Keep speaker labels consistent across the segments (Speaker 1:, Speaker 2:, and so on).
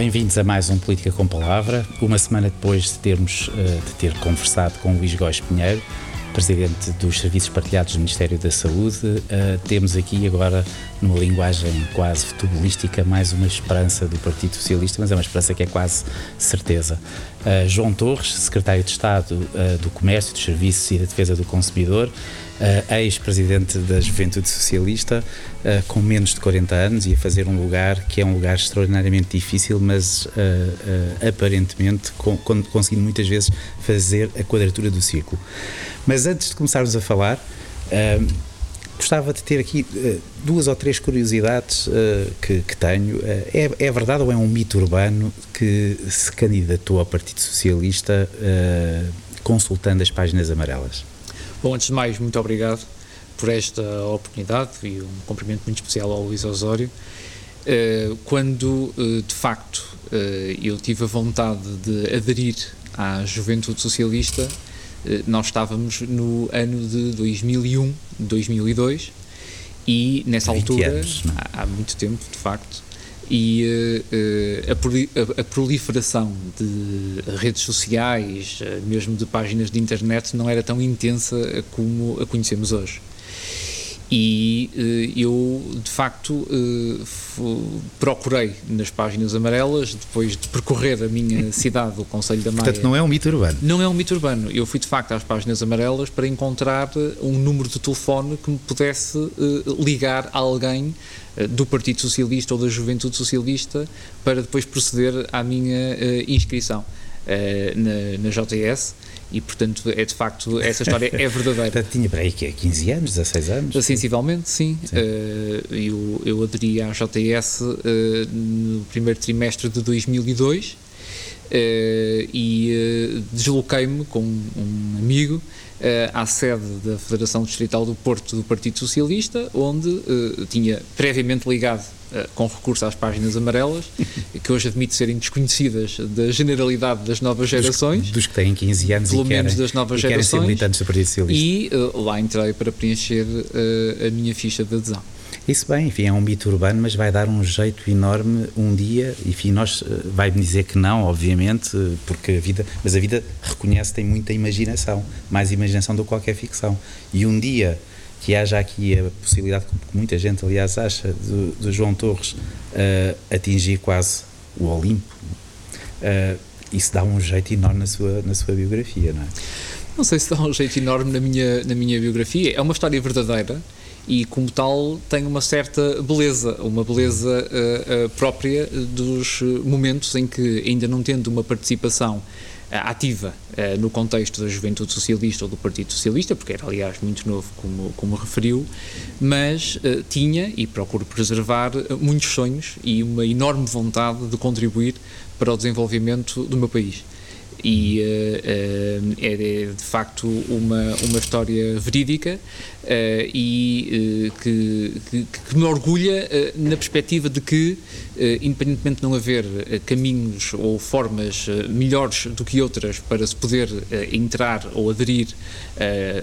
Speaker 1: Bem-vindos a mais um Política com Palavra. Uma semana depois de termos uh, de ter conversado com Luís Góes Pinheiro, presidente dos Serviços Partilhados do Ministério da Saúde, uh, temos aqui agora, numa linguagem quase futebolística, mais uma esperança do Partido Socialista, mas é uma esperança que é quase certeza. Uh, João Torres, secretário de Estado do Comércio, dos Serviços e da Defesa do Consumidor, uh, ex-presidente da Juventude Socialista, uh, com menos de 40 anos e a fazer um lugar que é um lugar extraordinariamente difícil, mas uh, aparentemente com, conseguindo muitas vezes fazer a quadratura do círculo. Mas antes de começarmos a falar, gostava de ter aqui uh, duas ou três curiosidades uh, que, que, tenho. Uh, é, é, verdade ou é um mito urbano que se candidatou ao Partido Socialista consultando as páginas amarelas?
Speaker 2: Bom, antes de mais, muito obrigado por esta oportunidade e um cumprimento muito especial ao Luís Osório. Uh, quando, uh, de facto, uh, eu tive a vontade de aderir à Juventude Socialista, nós estávamos no ano de 2001, 2002, e nessa altura,
Speaker 1: anos,
Speaker 2: é? há, há muito tempo, de facto, e uh, a, a, proliferação de redes sociais, uh, mesmo de páginas de internet, não era tão intensa como a conhecemos hoje. E uh, eu, de facto, procurei nas páginas amarelas, depois de percorrer a minha cidade, o Conselho da Maia.
Speaker 1: Portanto, não é um mito urbano.
Speaker 2: Não é um mito urbano. Eu fui, de facto, às páginas amarelas para encontrar um número de telefone que me pudesse ligar a alguém eh, do Partido Socialista ou da Juventude Socialista para depois proceder à minha inscrição na, na, JTS e portanto é de facto essa história é verdadeira.
Speaker 1: Tinha para aí que é 15 anos, 16 anos?
Speaker 2: Sensivelmente, sim. sim. Uh, eu, eu aderi à JTS no primeiro trimestre de 2002 e desloquei-me com um amigo uh, à sede da Federação Distrital do Porto do Partido Socialista, onde uh, tinha previamente ligado uh, com recurso às páginas amarelas, que hoje admito serem desconhecidas da generalidade das novas gerações.
Speaker 1: Dos, dos que têm 15 anos
Speaker 2: pelo
Speaker 1: e
Speaker 2: menos das novas gerações.
Speaker 1: militantes do Partido Socialista.
Speaker 2: E lá entrei para preencher a minha ficha de adesão.
Speaker 1: Isso bem, enfim, é um mito urbano, mas vai dar um jeito enorme um dia, enfim, nós, eh, vai-me dizer que não, obviamente, porque a vida, mas a vida reconhece, tem muita imaginação, mais imaginação do que qualquer ficção. E um dia que haja aqui a possibilidade, que muita gente, aliás, acha, do, João Torres uh, atingir quase o Olimpo, uh, isso dá um jeito enorme na sua, na sua biografia, não é?
Speaker 2: Não sei se dá um jeito enorme na minha, na minha biografia. É uma história verdadeira e, como tal, tem uma certa beleza, uma beleza uh, própria dos momentos em que, ainda não tendo uma participação ativa no contexto da juventude socialista ou do Partido Socialista, porque era, aliás, muito novo, como, como referiu, mas tinha e procuro preservar muitos sonhos e uma enorme vontade de contribuir para o desenvolvimento do meu país e uh, uh, é de facto uma, uma história verídica uh, e que, que, que, me orgulha na perspectiva de que, independentemente de não haver caminhos ou formas melhores do que outras para se poder entrar ou aderir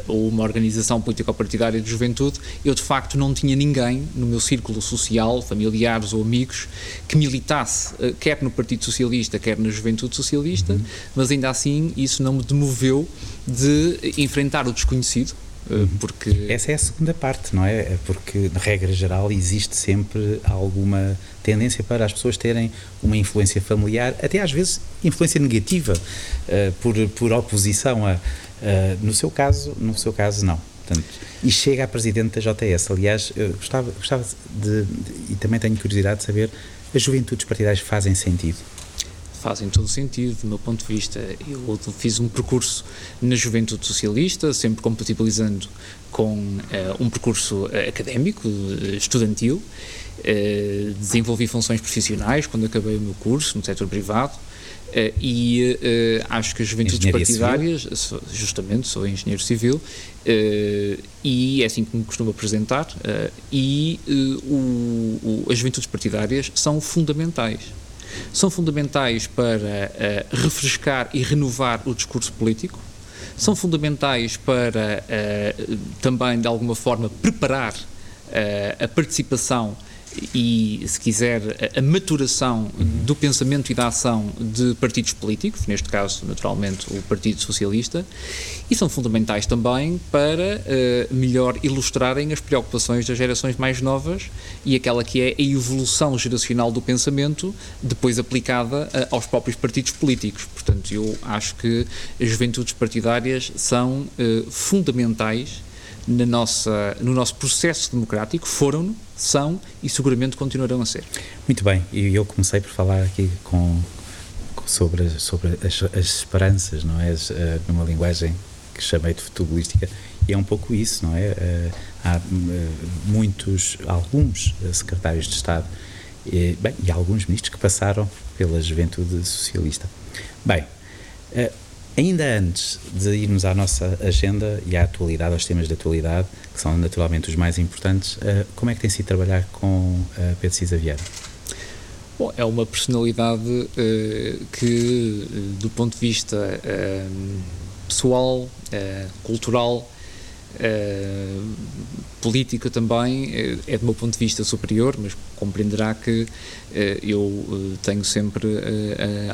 Speaker 2: a uma organização político-partidária de juventude, eu de facto não tinha ninguém no meu círculo social, familiares ou amigos, que militasse quer no Partido Socialista, quer na Juventude Socialista, uhum. mas mas ainda assim isso não me demoveu de enfrentar o desconhecido, eh, uhum. porque...
Speaker 1: Essa é a segunda parte, não é? é? Porque, na regra geral, existe sempre alguma tendência para as pessoas terem uma influência familiar, até às vezes influência negativa, uh, por, por oposição a... Uh, no seu caso, no seu caso, não. Portanto, e chega a presidente da JS. Aliás, gostava, gostava de, de, e também tenho curiosidade de saber, as juventudes partidárias fazem sentido?
Speaker 2: Fazem todo sentido, do meu ponto de vista. Eu fiz um percurso na juventude socialista, sempre compatibilizando com uh, um percurso uh, académico, uh, estudantil. desenvolvi funções profissionais quando acabei o meu curso no setor privado. e acho que as juventudes partidárias, civil? justamente, sou engenheiro civil, e é assim que me costumo apresentar, e o, o, as juventudes partidárias são fundamentais são fundamentais para uh, refrescar e renovar o discurso político, são fundamentais para uh, também, de alguma forma, preparar uh, a participação e, se quiser, a, maturação do pensamento e da ação de partidos políticos, neste caso, naturalmente, o Partido Socialista, e são fundamentais também para uh, melhor ilustrarem as preocupações das gerações mais novas e aquela que é a evolução geracional do pensamento, depois aplicada uh, aos próprios partidos políticos. Portanto, eu acho que as juventudes partidárias são uh, fundamentais na nossa, no nosso processo democrático, foram, são e seguramente continuarão a ser.
Speaker 1: Muito bem, e eu comecei por falar aqui com, sobre, sobre as, as esperanças, não é? As, uh, numa linguagem que chamei de futebolística, e é um pouco isso, não é? Uh, há uh, muitos, alguns secretários de Estado e, bem, e alguns ministros que passaram pela juventude socialista. Bem, Ainda antes de irmos à nossa agenda e à atualidade, aos temas de atualidade, que são naturalmente os mais importantes, uh, como é que tem sido trabalhar com uh, Pedro Cisa Vieira?
Speaker 2: Bom, é uma personalidade uh, que, do ponto de vista pessoal, cultural, política também é, é, do meu ponto de vista superior, mas compreenderá que uh, eu tenho sempre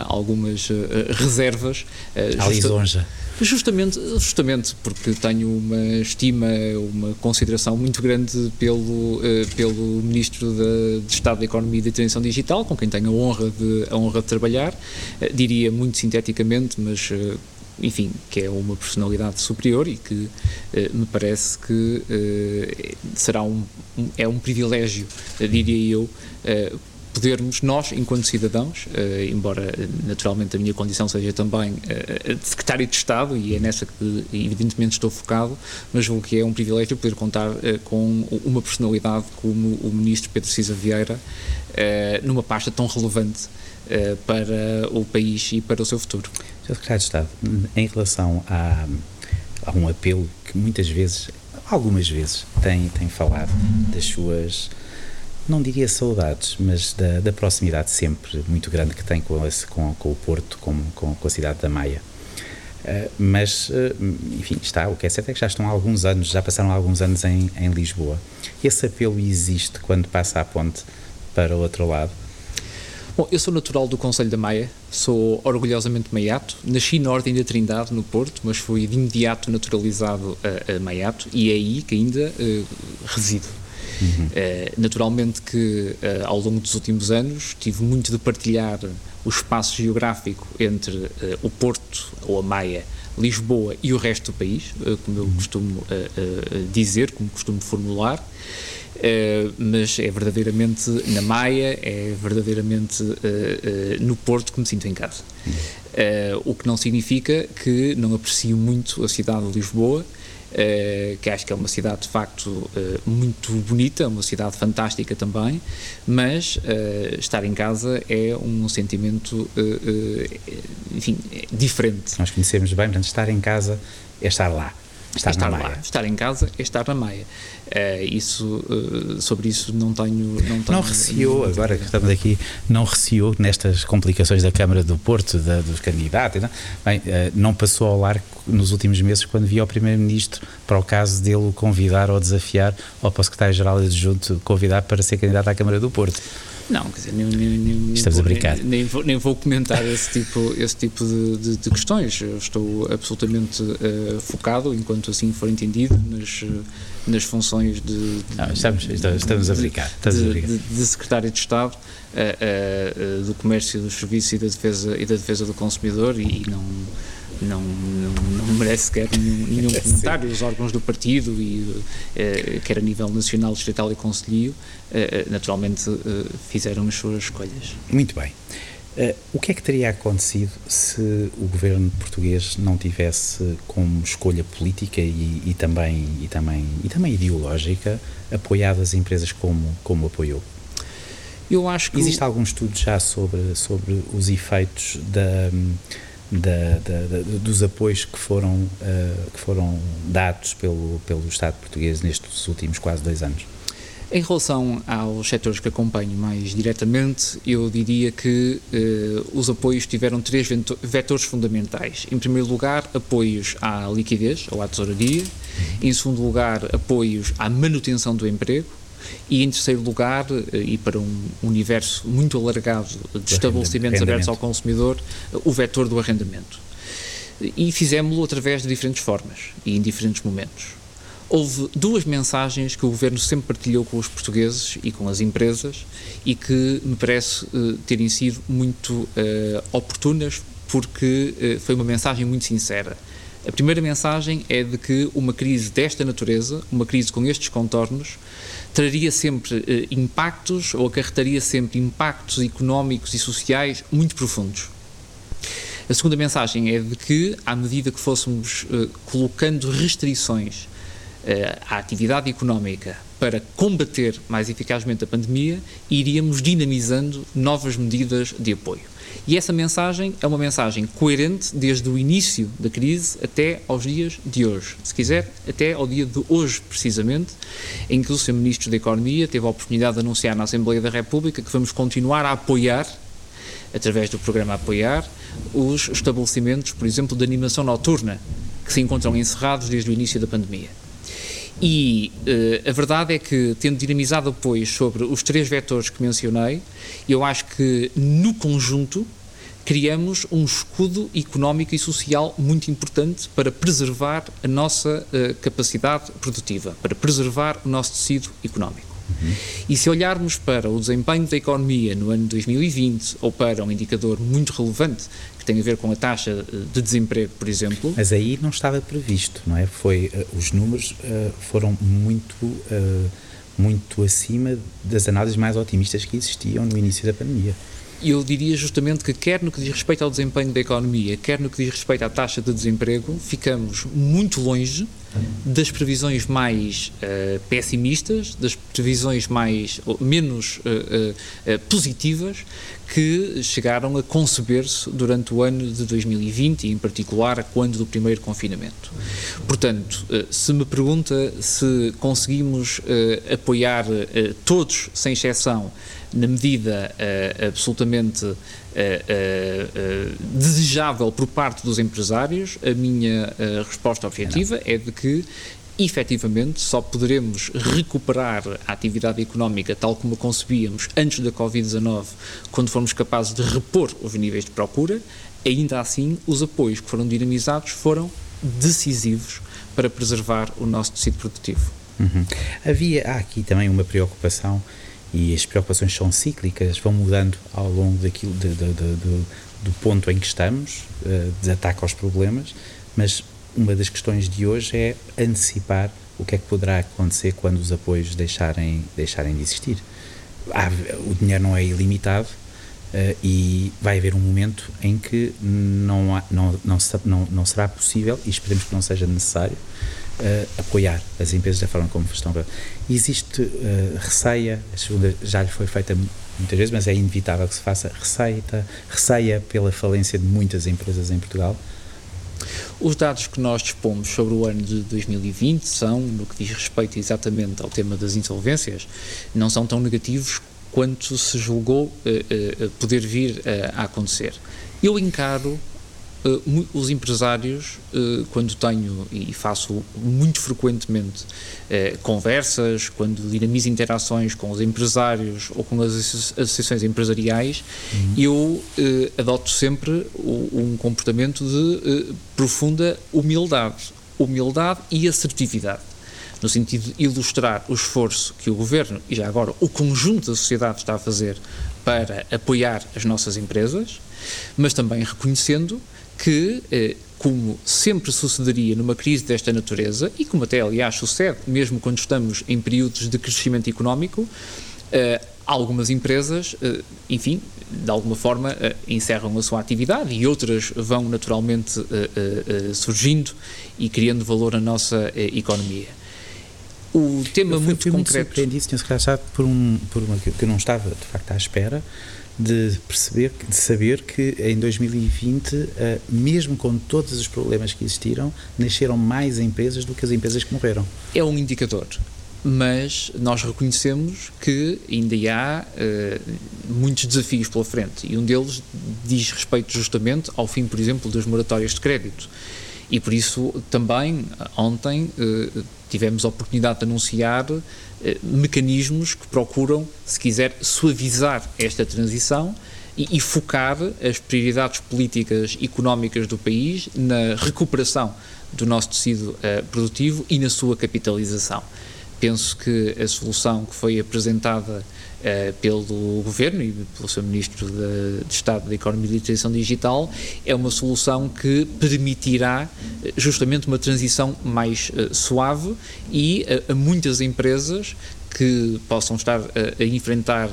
Speaker 2: algumas reservas.
Speaker 1: Uh, lisonja.
Speaker 2: Justamente, justamente porque tenho uma estima, uma consideração muito grande pelo, pelo Ministro de, de, Estado da Economia e da Transição Digital, com quem tenho a honra de, a honra de trabalhar. diria muito sinteticamente, mas enfim, que é uma personalidade superior e que eh, me parece que eh, será um, um, é um privilégio, eh, diria eu, podermos nós, enquanto cidadãos, embora naturalmente a minha condição seja também de secretário de Estado e é nessa que evidentemente estou focado, mas o que é um privilégio poder contar com uma personalidade como o Ministro Pedro Cisa Vieira numa pasta tão relevante para o país e para o seu futuro.
Speaker 1: Sr. Secretário de Estado, em relação a, a, um apelo que muitas vezes, algumas vezes, tem, tem falado das suas, não diria saudades, mas da, da proximidade sempre muito grande que tem com, esse, com, com o Porto, com, com, com, a cidade da Maia. Uh, mas, uh, enfim, está, o que é certo é que já estão há alguns anos, já passaram alguns anos em, em Lisboa. Esse apelo existe quando passa a ponte para o outro lado?
Speaker 2: Bom, eu sou natural do Conselho da Maia, sou orgulhosamente maiato, nasci na Ordem da Trindade, no Porto, mas fui de imediato naturalizado a, a maiato e é aí que ainda uh, resido. Uhum. Uh, naturalmente que uh, ao longo dos últimos anos tive muito de partilhar o espaço geográfico entre o Porto ou a Maia, Lisboa e o resto do país, como eu costumo dizer, como costumo formular. Uh, mas é verdadeiramente na Maia, é verdadeiramente uh, uh, no Porto que me sinto em casa. o que não significa que não aprecio muito a cidade de Lisboa, que acho que é uma cidade de facto muito bonita, uma cidade fantástica também, mas estar em casa é um sentimento, enfim, diferente.
Speaker 1: Nós conhecemos bem, portanto, estar em casa é estar lá.
Speaker 2: Estar, estar lá. Estar em casa é estar na Maia. Uh, isso, uh, sobre isso não tenho. Não, tenho,
Speaker 1: não receou, agora que estamos aqui, não receou nestas complicações da Câmara do Porto, da, dos candidatos, não? Bem, uh, não passou ao largo nos últimos meses quando via o Primeiro-Ministro para o caso dele o convidar ou desafiar, ou para o Secretário-Geral adjunto convidar para ser candidato à Câmara do Porto.
Speaker 2: Não, quer dizer, nem, nem, nem
Speaker 1: Estamos vou, a brincar.
Speaker 2: Nem, nem, vou, nem vou comentar esse tipo, esse tipo de, de, de questões. Eu estou absolutamente uh, focado, enquanto assim for entendido, nas, nas funções de.
Speaker 1: Não, estamos, estamos a brincar. Estamos a brincar.
Speaker 2: de, Secretário de Estado uh, uh, do Comércio, dos Serviços e da Defesa, e da defesa do Consumidor e, e não não, não, não merece sequer nenhum, nenhum comentário. Os órgãos do partido, e, eh, quer a nível nacional, distrital e conselho, eh, eh, naturalmente fizeram as suas escolhas.
Speaker 1: Muito bem. O que é que teria acontecido se o governo português não tivesse como escolha política e, e, também, e, também, e também ideológica apoiado as empresas como, como apoiou?
Speaker 2: Eu acho que
Speaker 1: Existe algum estudo já sobre, sobre os efeitos da, da, da, dos apoios que foram, uh, que foram dados pelo, pelo Estado português nestes últimos quase dois anos?
Speaker 2: Em relação aos setores que acompanho mais diretamente, eu diria que uh, os apoios tiveram três vetores fundamentais. Em primeiro lugar, apoios à liquidez ou à tesouraria. Em segundo lugar, apoios à manutenção do emprego. E em terceiro lugar, e para um universo muito alargado de estabelecimentos abertos ao consumidor, o vetor do arrendamento. E fizemos-lo através de diferentes formas e em diferentes momentos. Houve duas mensagens que o governo sempre partilhou com os portugueses e com as empresas e que me parece uh, terem sido muito uh, oportunas porque uh, foi uma mensagem muito sincera. A primeira mensagem é de que uma crise desta natureza, uma crise com estes contornos, traria sempre impactos ou acarretaria sempre impactos económicos e sociais muito profundos. A segunda mensagem é de que, à medida que fôssemos uh, colocando restrições uh, à atividade económica para combater mais eficazmente a pandemia, iríamos dinamizando novas medidas de apoio. E essa mensagem é uma mensagem coerente desde o início da crise até aos dias de hoje. Se quiser, até ao dia de hoje, precisamente, em que o Sr. Ministro da Economia teve a oportunidade de anunciar na Assembleia da República que vamos continuar a apoiar, através do programa Apoiar, os estabelecimentos, por exemplo, de animação noturna, que se encontram encerrados desde o início da pandemia. E uh, a verdade é que, tendo dinamizado apoios sobre os três vetores que mencionei, eu acho que, no conjunto, criamos um escudo económico e social muito importante para preservar a nossa uh, capacidade produtiva, para preservar o nosso tecido económico. Uhum. E se olharmos para o desempenho da economia no ano 2020 ou para um indicador muito relevante que tem a ver com a taxa de desemprego, por exemplo.
Speaker 1: Mas aí não estava previsto, não é? Foi, uh, os números uh, foram muito, muito acima das análises mais otimistas que existiam no início da pandemia
Speaker 2: eu diria justamente que, quer no que diz respeito ao desempenho da economia, quer no que diz respeito à taxa de desemprego, ficamos muito longe das previsões mais uh, pessimistas, das previsões mais menos uh, uh, positivas que chegaram a conceber-se durante o ano de 2020 e, em particular, quando do primeiro confinamento. Portanto, se me pergunta se conseguimos apoiar todos, sem exceção, na medida uh, absolutamente uh, uh, desejável por parte dos empresários, a minha resposta objetiva é de que efetivamente só poderemos recuperar a atividade económica tal como a concebíamos antes da Covid-19, quando formos capazes de repor os níveis de procura, ainda assim os apoios que foram dinamizados foram decisivos para preservar o nosso tecido produtivo.
Speaker 1: Uhum. Havia há aqui também uma preocupação e as preocupações são cíclicas, vão mudando ao longo daquilo, de, de, de, do ponto em que estamos, uh, de ataque aos problemas, mas uma das questões de hoje é antecipar o que é que poderá acontecer quando os apoios deixarem, deixarem de existir. Há, o dinheiro não é ilimitado uh, e vai haver um momento em que não, há, não, não, não, não será possível, e esperemos que não seja necessário, uh, apoiar as empresas da forma como estão. Existe uh, receia, a segunda já lhe foi feita muitas vezes, mas é inevitável que se faça receita, receia pela falência de muitas empresas em Portugal.
Speaker 2: Os dados que nós dispomos sobre o ano de 2020 são, no que diz respeito exatamente ao tema das insolvências, não são tão negativos quanto se julgou uh, uh, poder vir a acontecer. Eu encaro Uh, os empresários, uh, quando tenho e faço muito frequentemente uh, conversas, quando dinamizo interações com os empresários ou com as associações empresariais, uhum. eu adoto sempre o, um comportamento de profunda humildade. Humildade e assertividade no sentido de ilustrar o esforço que o governo e já agora o conjunto da sociedade está a fazer para apoiar as nossas empresas, mas também reconhecendo que, eh, como sempre sucederia numa crise desta natureza, e como até aliás sucede, mesmo quando estamos em períodos de crescimento económico, eh, algumas empresas, eh, enfim, de alguma forma encerram a sua atividade e outras vão naturalmente surgindo e criando valor na nossa economia.
Speaker 1: O tema eu fui, muito fui concreto. Muito surpreendido, Sr. Secretário, por, um, por uma que eu não estava de facto à espera, de perceber, de saber que em 2020, uh, eh, mesmo com todos os problemas que existiram, nasceram mais empresas do que as empresas que morreram.
Speaker 2: É um indicador, mas nós reconhecemos que ainda há uh, muitos desafios pela frente e um deles diz respeito justamente ao fim, por exemplo, das moratórias de crédito. E por isso também ontem tivemos a oportunidade de anunciar mecanismos que procuram, se quiser, suavizar esta transição e, e, focar as prioridades políticas económicas do país na recuperação do nosso tecido uh, produtivo e na sua capitalização. Penso que a solução que foi apresentada uh, pelo Governo e pelo seu Ministro de, de Estado da Economia e Digitalização Digital é uma solução que permitirá eh, justamente uma transição mais uh, suave e a muitas empresas que possam estar a, a enfrentar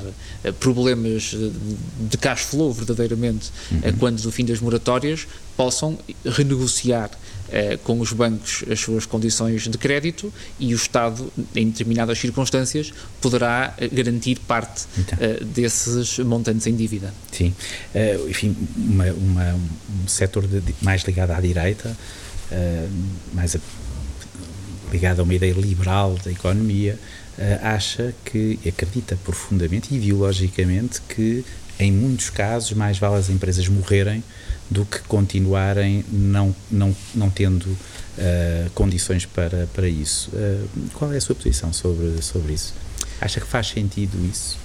Speaker 2: problemas de cash flow verdadeiramente uhum. quando do fim das moratórias possam renegociar eh, com os bancos as suas condições de crédito e o Estado, em determinadas circunstâncias, poderá eh, garantir parte então. eh, desses montantes em dívida.
Speaker 1: Sim, uh, enfim, uma, uma, um setor de, mais ligado à direita, mais a, ligado a uma ideia liberal da economia, acha que, acredita profundamente e ideologicamente que, em muitos casos, mais vale as empresas morrerem do que continuarem não, não, não tendo uh, condições para, para isso. Uh, qual é a sua posição sobre, sobre isso? Acha que faz sentido isso?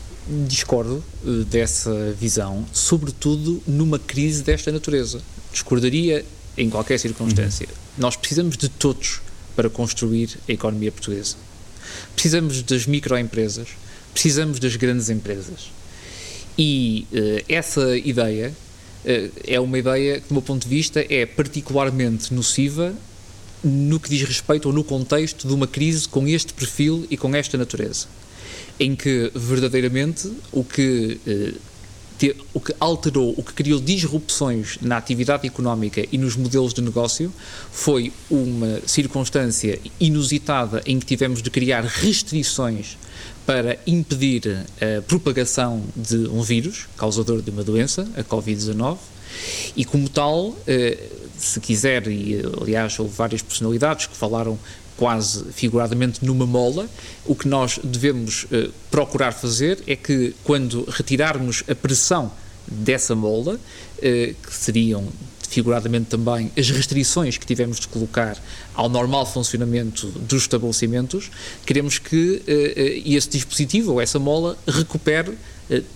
Speaker 2: Discordo uh, dessa visão, sobretudo numa crise desta natureza. Discordaria em qualquer circunstância. Uhum. Nós precisamos de todos para construir a economia portuguesa. Precisamos das microempresas, precisamos das grandes empresas. E essa ideia eh, é uma ideia que, do meu ponto de vista, é particularmente nociva no que diz respeito ou no contexto de uma crise com este perfil e com esta natureza, em que verdadeiramente o que eh, o que alterou, o que criou disrupções na atividade económica e nos modelos de negócio foi uma circunstância inusitada em que tivemos de criar restrições para impedir a propagação de um vírus causador de uma doença, a Covid-19, e como tal, eh, se quiser, e aliás houve várias personalidades que falaram quase figuradamente numa mola, o que nós devemos eh, procurar fazer é que quando retirarmos a pressão dessa mola, eh, que seriam figuradamente também as restrições que tivemos de colocar ao normal funcionamento dos estabelecimentos, queremos que uh, esse dispositivo ou essa mola recupere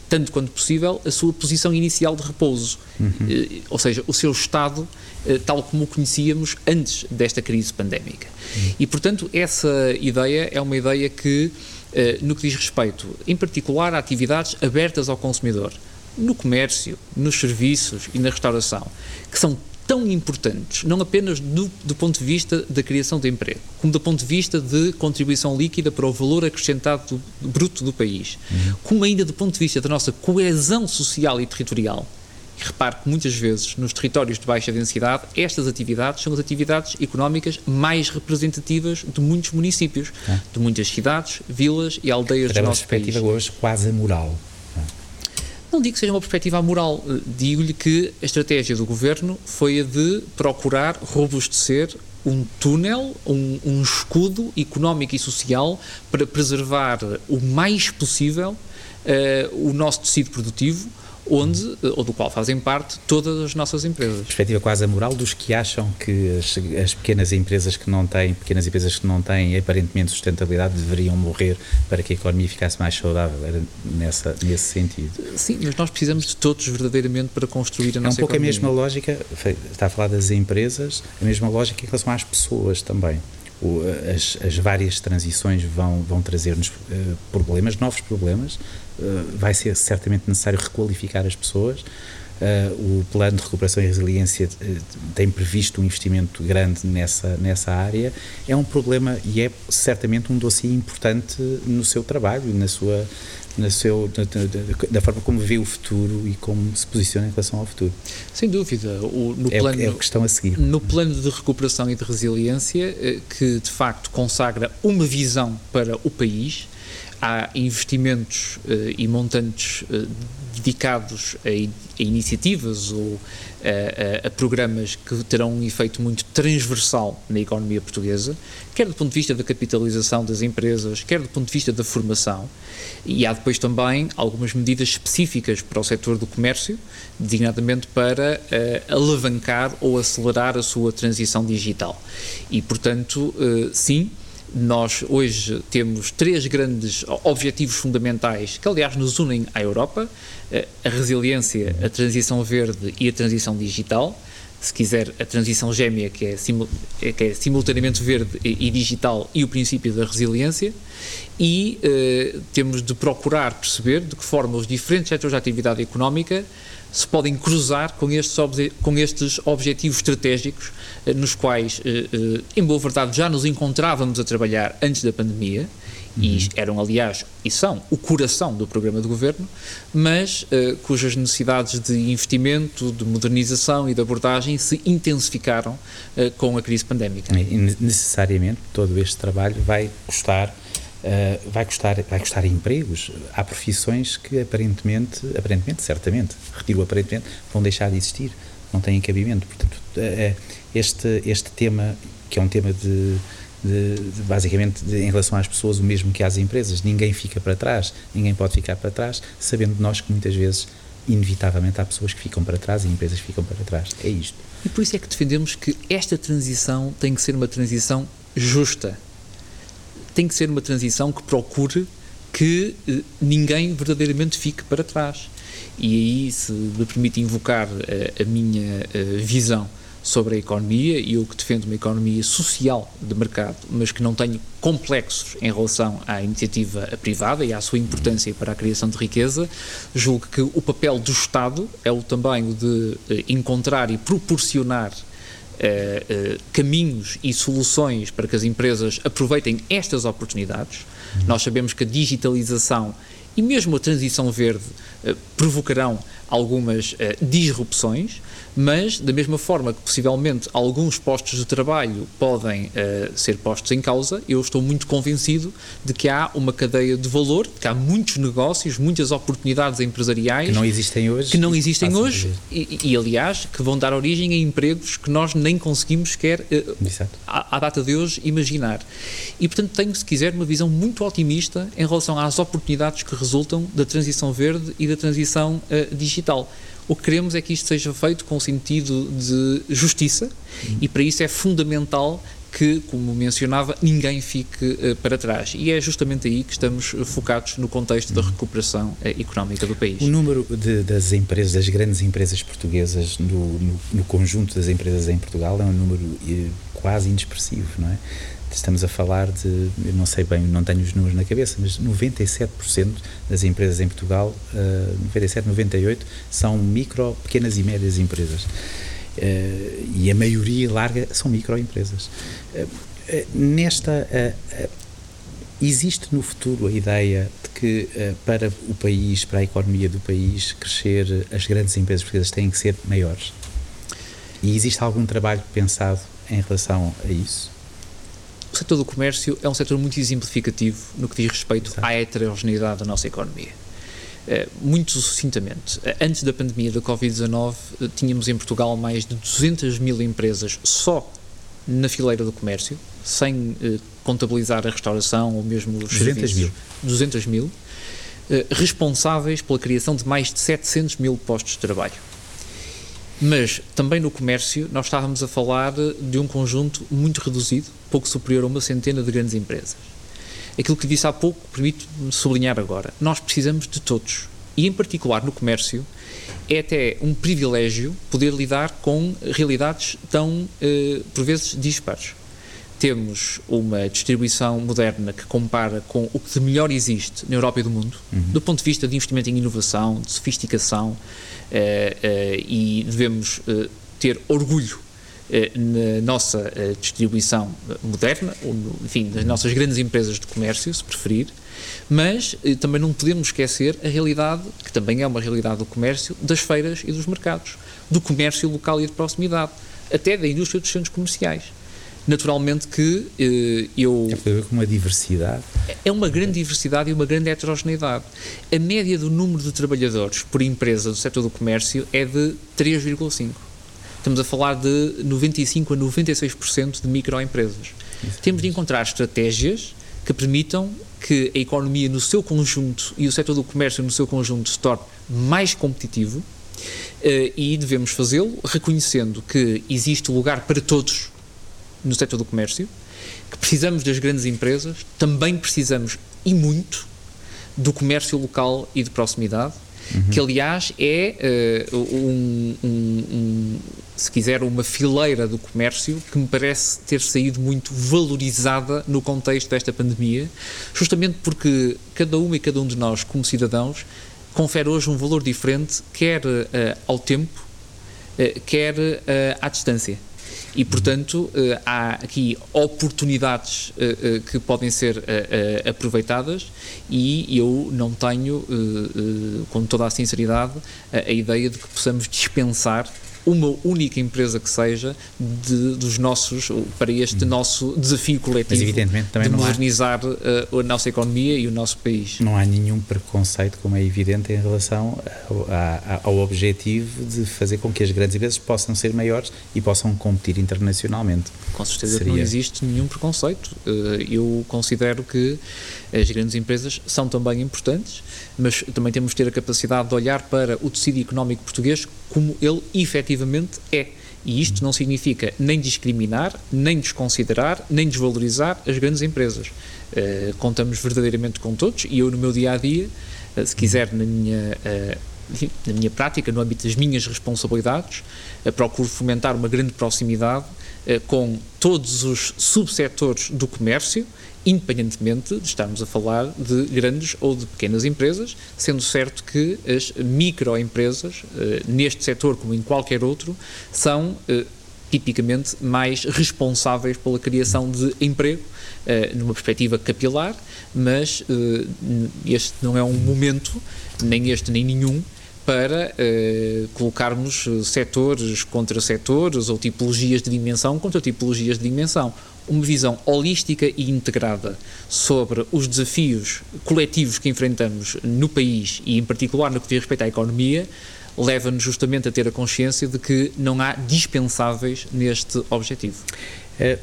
Speaker 2: tanto quanto possível a sua posição inicial de repouso, uhum. uh, ou seja, o seu estado tal como o conhecíamos antes desta crise pandémica. Uhum. E portanto essa ideia é uma ideia que no que diz respeito, em particular, a atividades abertas ao consumidor, no comércio, nos serviços e na restauração, que são tão importantes, não apenas do, do, ponto de vista da criação de emprego, como do ponto de vista de contribuição líquida para o valor acrescentado do, bruto do país, uhum. como ainda do ponto de vista da nossa coesão social e territorial. E repare que muitas vezes nos territórios de baixa densidade, estas atividades são as atividades económicas mais representativas de muitos municípios, é. de muitas cidades, vilas e aldeias do nosso país.
Speaker 1: perspectiva hoje quase moral.
Speaker 2: Não digo que seja uma perspectiva moral, eh, digo-lhe que a estratégia do governo foi a de procurar robustecer um túnel, um, um, escudo económico e social para preservar o mais possível uh, o nosso tecido produtivo, onde, eh, ou do qual fazem parte todas as nossas empresas.
Speaker 1: Perspectiva quase a moral dos que acham que as, as, pequenas empresas que não têm, pequenas empresas que não têm aparentemente sustentabilidade deveriam morrer para que a economia ficasse mais saudável, era nessa, nesse sentido.
Speaker 2: Sim, mas nós precisamos de todos verdadeiramente para construir a nossa
Speaker 1: É um pouco
Speaker 2: economia.
Speaker 1: a mesma lógica, está a falar das empresas, a mesma lógica em relação às pessoas também. O, as, as, várias transições vão, vão trazer-nos uh, problemas, novos problemas, vai ser certamente necessário requalificar as pessoas. Uh, o plano de recuperação e resiliência tem previsto um investimento grande nessa, nessa área. É um problema e é certamente um dossiê importante no seu trabalho, na sua, na seu, na, da forma como vê o futuro e como se posiciona em relação ao futuro.
Speaker 2: Sem dúvida. O,
Speaker 1: no é, plano, é a questão a seguir.
Speaker 2: No plano de recuperação e de resiliência, eh, que de facto consagra uma visão para o país, há investimentos uh, e montantes uh, dedicados a, a, iniciativas ou a, a, a, programas que terão um efeito muito transversal na economia portuguesa, quer do ponto de vista da capitalização das empresas, quer do ponto de vista da formação. E há depois também algumas medidas específicas para o setor do comércio, designadamente para alavancar ou acelerar a sua transição digital. E, portanto, sim, nós hoje temos três grandes objetivos fundamentais que, aliás, nos unem à Europa: eh, a resiliência, a transição verde e a transição digital. Se quiser, a transição gêmea, que é, é que é simultaneamente verde e, digital, e o princípio da resiliência. E eh, temos de procurar perceber de que forma os diferentes setores de atividade económica se podem cruzar com estes, com estes objetivos estratégicos eh, nos quais, eh, eh, em boa verdade, já nos encontrávamos a trabalhar antes da pandemia uhum. e eram, aliás, e são o coração do programa de governo, mas cujas necessidades de investimento, de modernização e de abordagem se intensificaram com a crise pandémica.
Speaker 1: E necessariamente todo este trabalho vai custar Uh, vai custar vai custar empregos? Há profissões que aparentemente aparentemente certamente retiro aparentemente vão deixar de existir. Não têm cabimento. Portanto uh, este este tema que é um tema de, de, de basicamente de, em relação às pessoas o mesmo que às empresas ninguém fica para trás ninguém pode ficar para trás sabendo nós que muitas vezes inevitavelmente há pessoas que ficam para trás e empresas que ficam para trás. É isto.
Speaker 2: E por isso é que defendemos que esta transição tem que ser uma transição justa tem que ser uma transição que procure que eh, ninguém verdadeiramente fique para trás. E aí, se me permite invocar eh, a minha eh, visão sobre a economia, e eu que defendo uma economia social de mercado, mas que não tenho complexos em relação à iniciativa privada e à sua importância para a criação de riqueza, julgo que o papel do Estado é o também o de encontrar e proporcionar uh, caminhos e soluções para que as empresas aproveitem estas oportunidades. Nós sabemos que a digitalização e mesmo a transição verde uh, provocarão algumas disrupções mas da mesma forma que possivelmente alguns postos de trabalho podem uh, ser postos em causa, eu estou muito convencido de que há uma cadeia de valor, que há muitos negócios, muitas oportunidades empresariais
Speaker 1: que não existem hoje,
Speaker 2: que não existem hoje e, e, aliás que vão dar origem a empregos que nós nem conseguimos sequer uh, à, à, data de hoje imaginar. E portanto tenho, se quiser, uma visão muito otimista em relação às oportunidades que resultam da transição verde e da transição uh, digital. O que queremos é que isto seja feito com sentido de justiça uhum. e para isso é fundamental que, como mencionava, ninguém fique uh, para trás. E é justamente aí que estamos focados no contexto da recuperação uh, económica do país.
Speaker 1: O número de, das empresas, das grandes empresas portuguesas no, no, no, conjunto das empresas em Portugal é um número uh, quase inexpressivo, não é? Estamos a falar de, eu não sei bem, não tenho os números na cabeça, mas 97% das empresas em Portugal, uh, 97, 98, são micro, pequenas e médias empresas. Uh, e a maioria larga são microempresas. Uh, uh, nesta. existe no futuro a ideia de que para o país, para a economia do país crescer, as grandes empresas portuguesas têm que ser maiores? E existe algum trabalho pensado em relação a isso?
Speaker 2: O setor do comércio é um setor muito exemplificativo no que diz respeito Exato. à heterogeneidade da nossa economia. Eh, muito sucintamente, eh, antes da pandemia da Covid-19, eh, tínhamos em Portugal mais de 200 mil empresas só na fileira do comércio, sem contabilizar a restauração ou mesmo os 200 serviços. Mil. 200 mil. responsáveis pela criação de mais de 700 mil postos de trabalho. Mas também no comércio nós estávamos a falar de um conjunto muito reduzido, pouco superior a uma centena de grandes empresas. Aquilo que disse há pouco permite-me sublinhar agora. Nós precisamos de todos. E em particular no comércio é até um privilégio poder lidar com realidades tão, eh, por vezes, dispares. Temos uma distribuição moderna que compara com o que de melhor existe na Europa e do mundo, uhum. do ponto de vista de investimento em inovação, de sofisticação, eh, eh, e devemos eh, ter orgulho na nossa distribuição moderna, ou enfim, nas nossas grandes empresas de comércio, se preferir, mas também não podemos esquecer a realidade, que também é uma realidade do comércio, das feiras e dos mercados, do comércio local e de proximidade, até da indústria dos centros comerciais. Naturalmente que eh, eu.
Speaker 1: É com uma diversidade.
Speaker 2: É uma grande diversidade e uma grande heterogeneidade. A média do número de trabalhadores por empresa do setor do comércio é de 3,5. Estamos a falar de 95 a 96% de microempresas. Temos de encontrar estratégias que permitam que a economia no seu conjunto e o setor do comércio no seu conjunto se torne mais competitivo eh, e devemos fazê-lo reconhecendo que existe lugar para todos no setor do comércio, que precisamos das grandes empresas, também precisamos e muito do comércio local e de proximidade, uhum. que aliás é uh, um, um, um, se quiser, uma fileira do comércio que me parece ter saído muito valorizada no contexto desta pandemia, justamente porque cada uma e cada um de nós, como cidadãos, confere hoje um valor diferente, quer uh, ao tempo, uh, quer à distância. E, portanto, uh, há aqui oportunidades uh, uh, que podem ser aproveitadas e eu não tenho, com toda a sinceridade, a ideia de que possamos dispensar uma única empresa que seja de, dos nossos para este hum. nosso desafio coletivo de modernizar há, a nossa economia e o nosso país.
Speaker 1: Não há nenhum preconceito, como é evidente, em relação ao, ao objetivo de fazer com que as grandes empresas possam ser maiores e possam competir internacionalmente.
Speaker 2: Com certeza Seria... não existe nenhum preconceito. Eh, eu considero que as grandes empresas são também importantes, mas também temos de ter a capacidade de olhar para o tecido económico português como ele efetivamente é. E isto não significa nem discriminar, nem desconsiderar, nem desvalorizar as grandes empresas. Uh, contamos verdadeiramente com todos e eu, no meu dia a dia, uh, se quiser, na minha. Uh, na minha prática, no âmbito das minhas responsabilidades, procuro fomentar uma grande proximidade com todos os subsetores do comércio independentemente de estarmos a falar de grandes ou de pequenas empresas, sendo certo que as microempresas, eh, neste setor como em qualquer outro, são eh, tipicamente mais responsáveis pela criação de emprego, eh, numa perspectiva capilar, mas este não é um momento, nem este nem nenhum, para uh, colocarmos setores contra setores ou tipologias de dimensão contra tipologias de dimensão uma visão holística e integrada sobre os desafios coletivos que enfrentamos no país e, em particular, no que diz respeito à economia, leva-nos justamente a ter a consciência de que não há dispensáveis neste objetivo.
Speaker 1: É,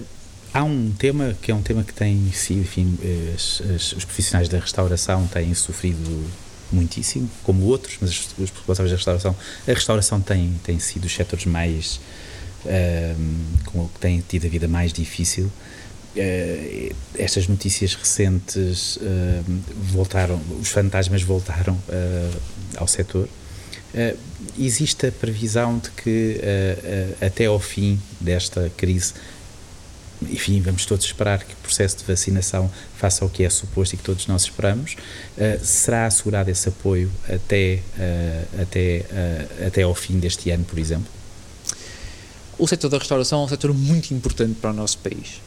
Speaker 1: há um tema que é um tema que tem sido, enfim, as, as, os profissionais da restauração têm sofrido muitíssimo, como outros, mas os responsáveis da restauração, a restauração tem, tem sido os setores mais com que têm tido a vida mais difícil. Uh, estas notícias recentes uh, voltaram, os fantasmas voltaram uh, ao setor. existe a previsão de que até ao fim desta crise, enfim, vamos todos esperar que o processo de vacinação faça o que é suposto e que todos nós esperamos. será assegurado esse apoio até, até, até ao fim deste ano, por exemplo?
Speaker 2: O setor da restauração é um setor muito importante para o nosso país.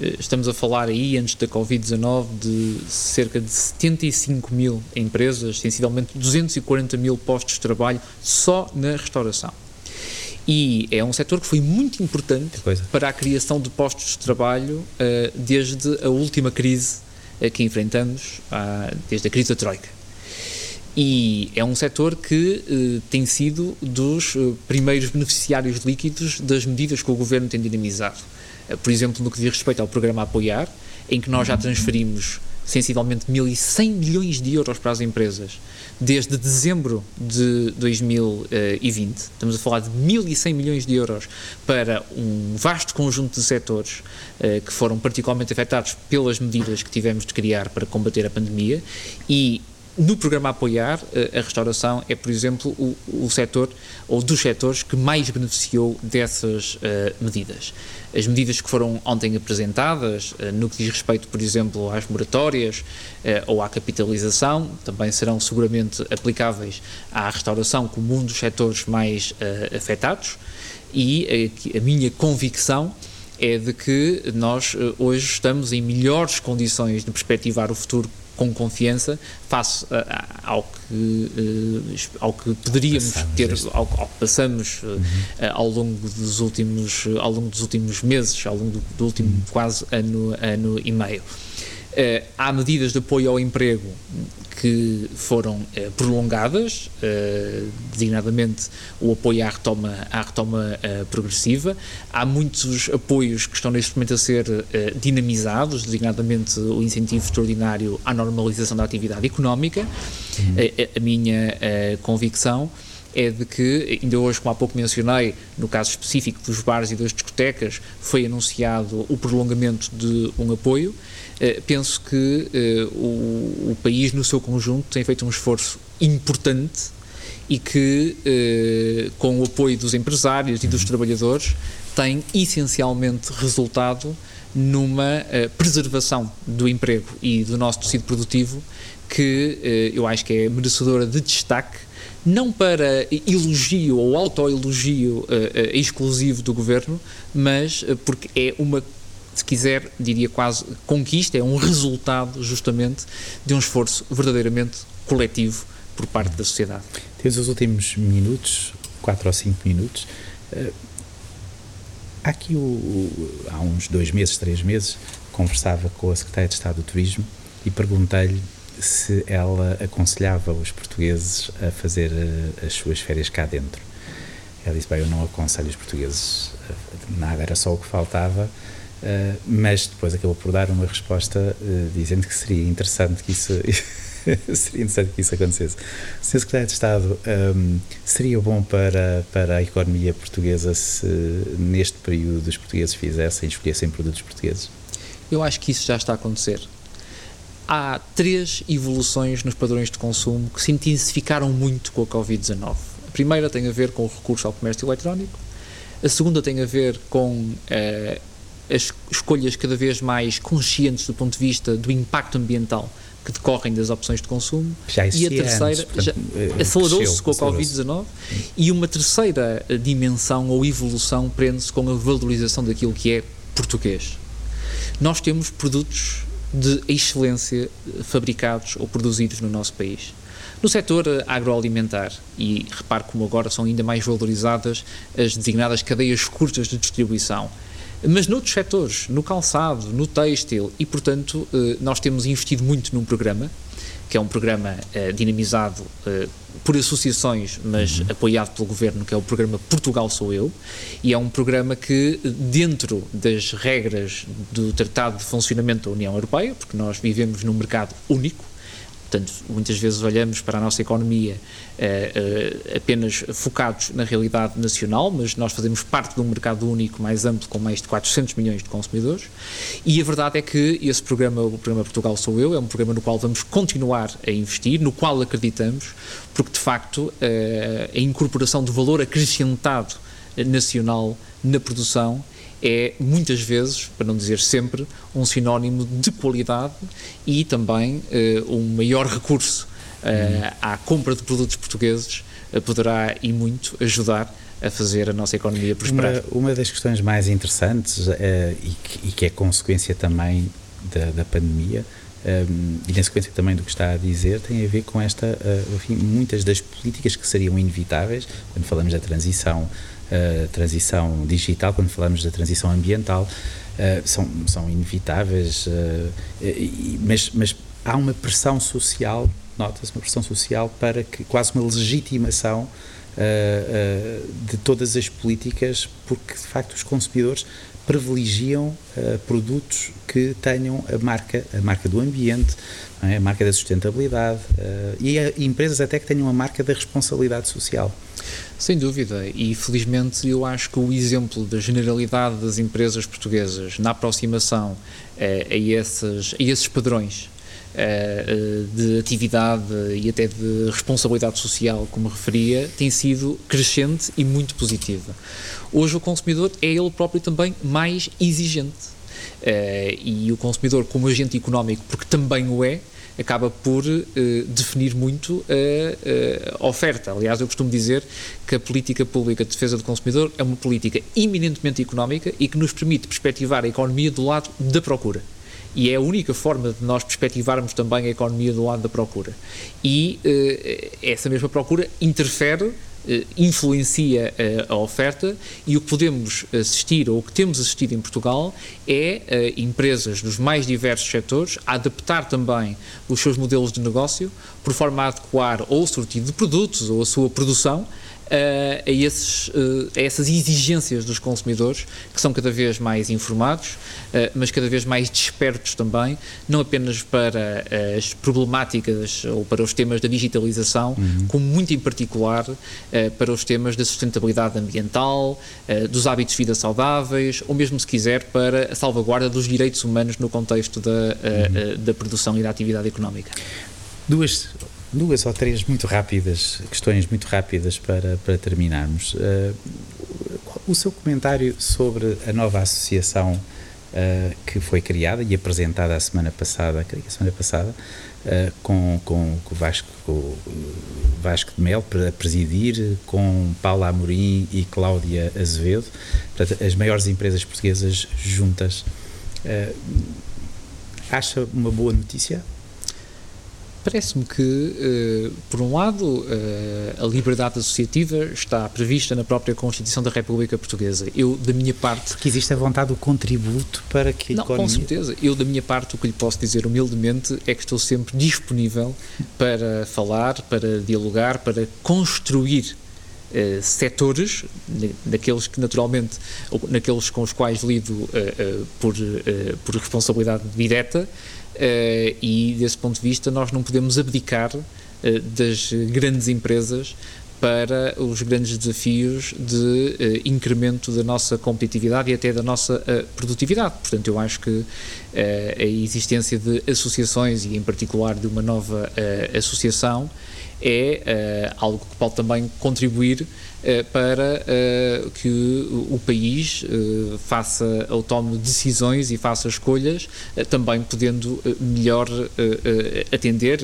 Speaker 2: Eh, estamos a falar aí, antes da Covid-19, de cerca de 75 mil empresas, sensivelmente 240 mil postos de trabalho só na restauração. E é um setor que foi muito importante para a criação de postos de trabalho uh, desde a última crise uh, que enfrentamos, uh, desde a crise da Troika. E é um setor que eh, tem sido dos eh, primeiros beneficiários líquidos das medidas que o governo tem dinamizado. Eh, por exemplo, no que diz respeito ao programa Apoiar, em que nós já transferimos sensivelmente 1.100 milhões de euros para as empresas desde dezembro de 2020. Estamos a falar de 1.100 milhões de euros para um vasto conjunto de setores que foram particularmente afetados pelas medidas que tivemos de criar para combater a pandemia e no programa Apoiar, eh, a restauração é, por exemplo, o, o setor, ou dos setores que mais beneficiou dessas uh, medidas. As medidas que foram ontem apresentadas, uh, no que diz respeito, por exemplo, às moratórias uh, ou à capitalização, também serão seguramente aplicáveis à restauração como um dos setores mais afetados. E a minha convicção é de que nós hoje estamos em melhores condições de perspectivar o futuro com confiança face ao que, ao que poderíamos passamos ter, ao, ao, que passamos uhum. ao longo dos últimos, ao longo dos últimos meses, ao longo do, do último uhum. quase ano, ano e meio. Uh, há medidas de apoio ao emprego que foram uh, prolongadas, uh, designadamente o apoio à retoma, à retoma progressiva. Há muitos apoios que estão neste momento a ser dinamizados, designadamente o incentivo extraordinário à normalização da atividade económica. Uhum. a minha convicção é de que, ainda hoje, como há pouco mencionei, no caso específico dos bares e das discotecas, foi anunciado o prolongamento de um apoio. Uh, penso que uh, o, o, país, no seu conjunto, tem feito um esforço importante e que, uh, com o apoio dos empresários e dos trabalhadores, tem essencialmente resultado numa preservação do emprego e do nosso tecido produtivo que eu acho que é merecedora de destaque não para elogio ou autoelogio uh, uh, exclusivo do governo, mas uh, porque é uma, se quiser, diria quase conquista, é um resultado justamente de um esforço verdadeiramente coletivo por parte da sociedade.
Speaker 1: Temos os últimos minutos, quatro ou cinco minutos. Há aqui, o, há uns dois meses, três meses, conversava com a Secretária de Estado do Turismo e perguntei-lhe se ela aconselhava os portugueses a fazer uh, as suas férias cá dentro. Ela disse: Bem, eu não aconselho os portugueses, nada, era só o que faltava. Uh, mas depois acabou por dar uma resposta uh, dizendo que seria interessante que isso seria interessante que isso acontecesse. Sr. Secretário de Estado, um, seria bom para, para a economia portuguesa se neste período os portugueses fizessem, escolhessem produtos portugueses?
Speaker 2: Eu acho que isso já está a acontecer há três evoluções nos padrões de consumo que se intensificaram muito com a Covid-19. A primeira tem a ver com o recurso ao comércio eletrónico, a segunda tem a ver com uh, as escolhas cada vez mais conscientes do ponto de vista do impacto ambiental que decorrem das opções de consumo.
Speaker 1: Já
Speaker 2: e a terceira
Speaker 1: antes,
Speaker 2: eh, acelerou-se com a Covid-19 e uma terceira dimensão ou evolução prende-se com a valorização daquilo que é português. Nós temos produtos de excelência fabricados ou produzidos no nosso país. No setor agroalimentar, e repare como agora são ainda mais valorizadas as designadas cadeias curtas de distribuição, mas noutros setores, no calçado, no têxtil, e portanto eh, nós temos investido muito num programa que é um programa uh, dinamizado uh, por associações, mas uhum. apoiado pelo governo, que é o programa Portugal Sou Eu, e é um programa que, dentro das regras do Tratado de Funcionamento da União Europeia, porque nós vivemos num mercado único, Portanto, muitas vezes olhamos para a nossa economia uh, uh, apenas focados na realidade nacional, mas nós fazemos parte de um mercado único mais amplo, com mais de 400 milhões de consumidores. E a verdade é que esse programa, o programa Portugal Sou Eu, é um programa no qual vamos continuar a investir, no qual acreditamos, porque de facto uh, a incorporação do valor acrescentado nacional na produção é muitas vezes, para não dizer sempre, um sinónimo de qualidade e também uh, um maior recurso uh, à compra de produtos portugueses uh, poderá e muito ajudar a fazer a nossa economia prosperar.
Speaker 1: Uma, uma das questões mais interessantes e que, e, que, é consequência também da, da pandemia um, e na sequência também do que está a dizer, tem a ver com esta, uh, enfim, muitas das políticas que seriam inevitáveis quando falamos da transição transição digital, quando falamos da transição ambiental, uh, são, são inevitáveis, uh, mas, mas há uma pressão social, nota-se uma pressão social para que quase uma legitimação de todas as políticas, porque de facto os consumidores privilegiam uh, produtos que tenham a marca, a marca do ambiente, é? a marca da sustentabilidade uh, e a, empresas até que tenham a marca da responsabilidade social.
Speaker 2: Sem dúvida, e felizmente eu acho que o exemplo da generalidade das empresas portuguesas na aproximação eh, a, esses, a esses padrões uh, de atividade e até de responsabilidade social, como referia, tem sido crescente e muito positiva. Hoje o consumidor é ele próprio também mais exigente. Uh, e o consumidor, como agente económico, porque também o é, acaba por uh, definir muito a, oferta. Aliás, eu costumo dizer que a política pública de defesa do consumidor é uma política eminentemente económica e que nos permite perspectivar a economia do lado da procura e é a única forma de nós perspectivarmos também a economia do lado da procura. E uh, essa mesma procura interfere eh, influencia eh, a oferta e o que podemos assistir, ou o que temos assistido em Portugal, é eh, empresas dos mais diversos setores a adaptar também os seus modelos de negócio por forma a adequar ou o sortido de produtos ou a sua produção a, esses, a essas exigências dos consumidores, que são cada vez mais informados, mas cada vez mais despertos também, não apenas para as problemáticas ou para os temas da digitalização, uhum. como muito em particular para os temas da sustentabilidade ambiental, dos hábitos de vida saudáveis, ou mesmo, se quiser, para a salvaguarda dos direitos humanos no contexto da, uhum. da produção e da atividade económica.
Speaker 1: Duas duas ou três muito rápidas, questões muito rápidas para, para terminarmos. Uh, o seu comentário sobre a nova associação uh, que foi criada e apresentada a semana passada, creio que a semana passada, uh, com, com, Vasco, com Vasco de Mel para presidir, com Paula Amorim e Cláudia Azevedo, portanto, as maiores empresas portuguesas juntas. acha uma boa notícia?
Speaker 2: Parece-me que, uh, por um lado, uh, a liberdade associativa está prevista na própria Constituição da República Portuguesa. Eu, da minha parte.
Speaker 1: Porque existe a vontade do contributo para que a
Speaker 2: Não,
Speaker 1: economia...
Speaker 2: com certeza. Eu, da minha parte, o que lhe posso dizer humildemente é que estou sempre disponível para falar, para dialogar, para construir Uh, setores, naqueles que naturalmente, naqueles com os quais lido uh, uh, por, por responsabilidade direta, e desse ponto de vista nós não podemos abdicar uh, das grandes empresas para os grandes desafios de uh, incremento da nossa competitividade e até da nossa produtividade. Portanto, eu acho que a existência de associações e, em particular, de uma nova associação é algo que pode também contribuir eh, para uh, que o, país faça ou tome decisões e faça escolhas, também podendo melhor atender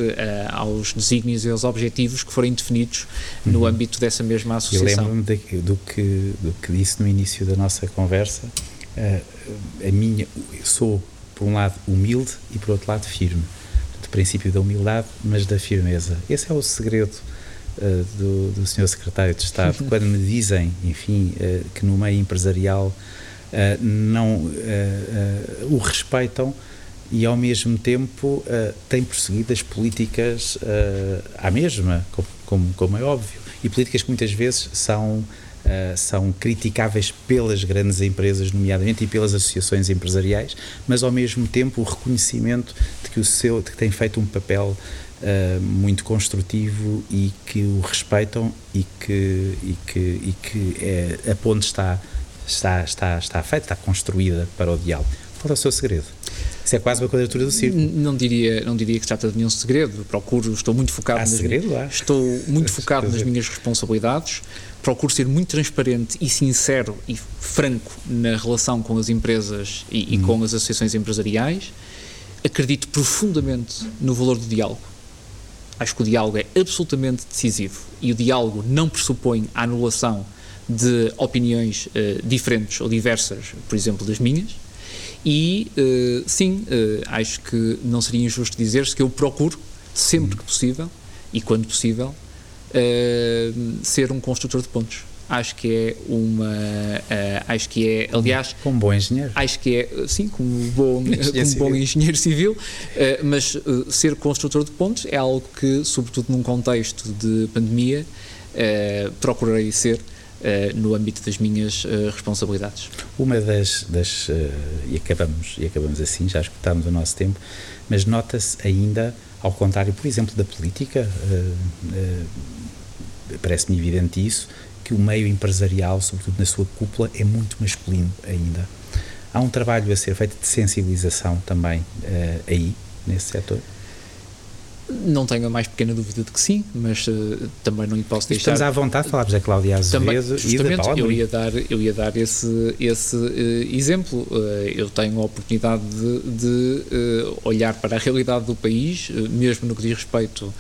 Speaker 2: aos desígnios e aos objetivos que forem definidos uhum. no âmbito dessa mesma associação.
Speaker 1: Eu lembro-me do que, do que disse no início da nossa conversa. a minha, sou, por um lado, humilde e, por outro lado, firme. Do princípio da humildade, mas da firmeza. Esse é o segredo uh, do, do Sr. Secretário de Estado, quando me dizem, enfim, uh, que no meio empresarial uh, não o respeitam e ao mesmo tempo têm prosseguido as políticas à mesma, como, como, é óbvio, e políticas que muitas vezes são Uh, são criticáveis pelas grandes empresas, nomeadamente, e pelas associações empresariais, mas ao mesmo tempo o reconhecimento de que o seu, de que tem feito um papel uh, muito construtivo e que o respeitam e que, e que, e que é, a ponte está, está, está, está feita, está construída para o diálogo. Qual é o seu segredo? Isso é quase uma quadratura do círculo.
Speaker 2: Não diria, não diria que se trata de nenhum segredo. Procuro, estou muito focado.
Speaker 1: Há
Speaker 2: nas
Speaker 1: segredo,
Speaker 2: minhas, Estou muito focado nas minhas responsabilidades. Procuro ser muito transparente e sincero e franco na relação com as empresas e, e hum. com as associações empresariais. Acredito profundamente no valor do diálogo. Acho que o diálogo é absolutamente decisivo e o diálogo não pressupõe a anulação de opiniões uh, diferentes ou diversas, por exemplo, das minhas. E uh, sim, uh, acho que não seria injusto dizer-se que eu procuro, sempre que possível e quando possível, ser um construtor de pontos. Acho que é uma uh, acho que é aliás
Speaker 1: como um bom engenheiro.
Speaker 2: acho que é sim como um bom como bom engenheiro civil uh, mas uh, ser construtor de pontos é algo que sobretudo num contexto de pandemia procurarei ser no âmbito das minhas responsabilidades
Speaker 1: uma das, das e acabamos e acabamos assim já escutámos o nosso tempo mas nota-se ainda ao contrário por exemplo da política parece-me evidente isso que o meio empresarial, sobretudo na sua cúpula, é muito masculino ainda. Há um trabalho a ser feito de sensibilização também aí, nesse setor?
Speaker 2: Não tenho a mais pequena dúvida de que sim, mas uh, também não lhe posso deixar.
Speaker 1: Estamos à vontade de falarmos da Cláudia Azevedo também, e da Paula
Speaker 2: eu ia dar Eu ia dar esse, esse uh, exemplo. Uh, eu tenho a oportunidade de, de olhar para a realidade do país, mesmo no que diz respeito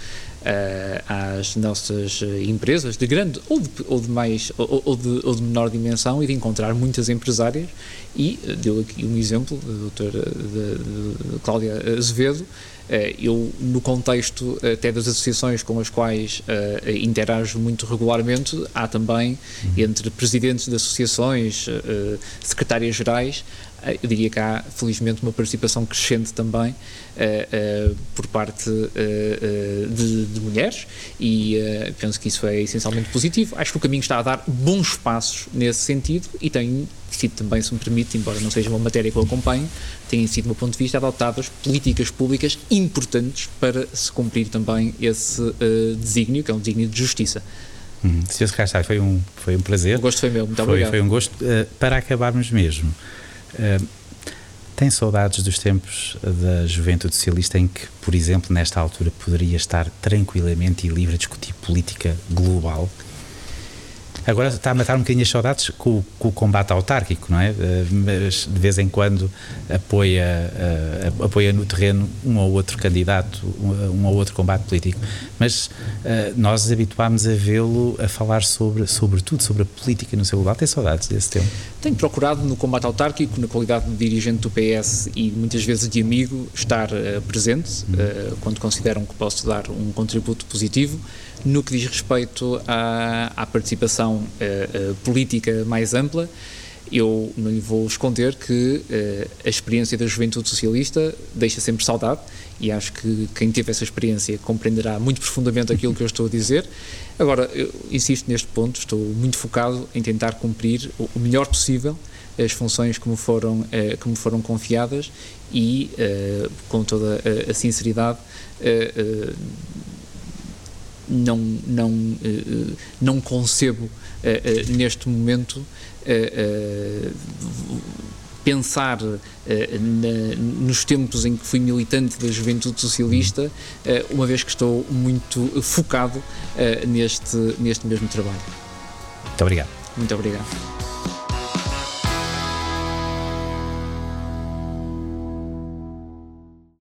Speaker 2: às nossas empresas de grande ou de, ou de mais ou, ou, de, ou de menor dimensão e de encontrar muitas empresárias e deu aqui um exemplo, a doutora Cláudia Azevedo, eu, no contexto até das associações com as quais uh, interajo muito regularmente, há também, uhum. entre presidentes de associações, uh, secretárias-gerais, uh, eu diria que há, felizmente, uma participação crescente também por parte de, de, mulheres e penso que isso é essencialmente positivo. Acho que o caminho está a dar bons passos nesse sentido e tenho sido também, se me permite, embora não seja uma matéria que eu acompanhe, têm sido, do meu ponto de vista, adotadas políticas públicas importantes para se cumprir também esse uh, desígnio, que é um desígnio de justiça.
Speaker 1: Hum, Sr. Castro, foi um, foi um prazer.
Speaker 2: O gosto foi meu, muito
Speaker 1: foi,
Speaker 2: obrigado.
Speaker 1: Foi um gosto. Uh, para acabarmos mesmo, uh, tem saudades dos tempos da juventude socialista em que, por exemplo, nesta altura poderia estar tranquilamente e livre a discutir política global? Agora está a matar um bocadinho as saudades com, com o combate autárquico, não é? Eh, mas de vez em quando apoia, uh, apoia no terreno um ou outro candidato, um, um ou outro combate político. Mas nós habituámos a vê-lo a falar sobre, sobre tudo, sobre a política no seu global. Tem saudades desse tempo?
Speaker 2: Tenho procurado no combate autárquico, na qualidade de dirigente do PS e muitas vezes de amigo, estar presente hum. quando consideram que posso dar um contributo positivo. No que diz respeito à, à participação uh, política mais ampla, eu não lhe vou esconder que uh, a experiência da juventude socialista deixa sempre saudade e acho que quem teve essa experiência compreenderá muito profundamente aquilo que eu estou a dizer. Agora, eu insisto neste ponto, estou muito focado em tentar cumprir o, o melhor possível as funções que me foram, uh, que me foram confiadas e, uh, com toda a, a sinceridade, não, não, não concebo uh, neste momento uh, pensar na, nos tempos em que fui militante da juventude socialista, uma vez que estou muito focado neste, neste mesmo trabalho.
Speaker 1: Muito obrigado.
Speaker 2: Muito obrigado.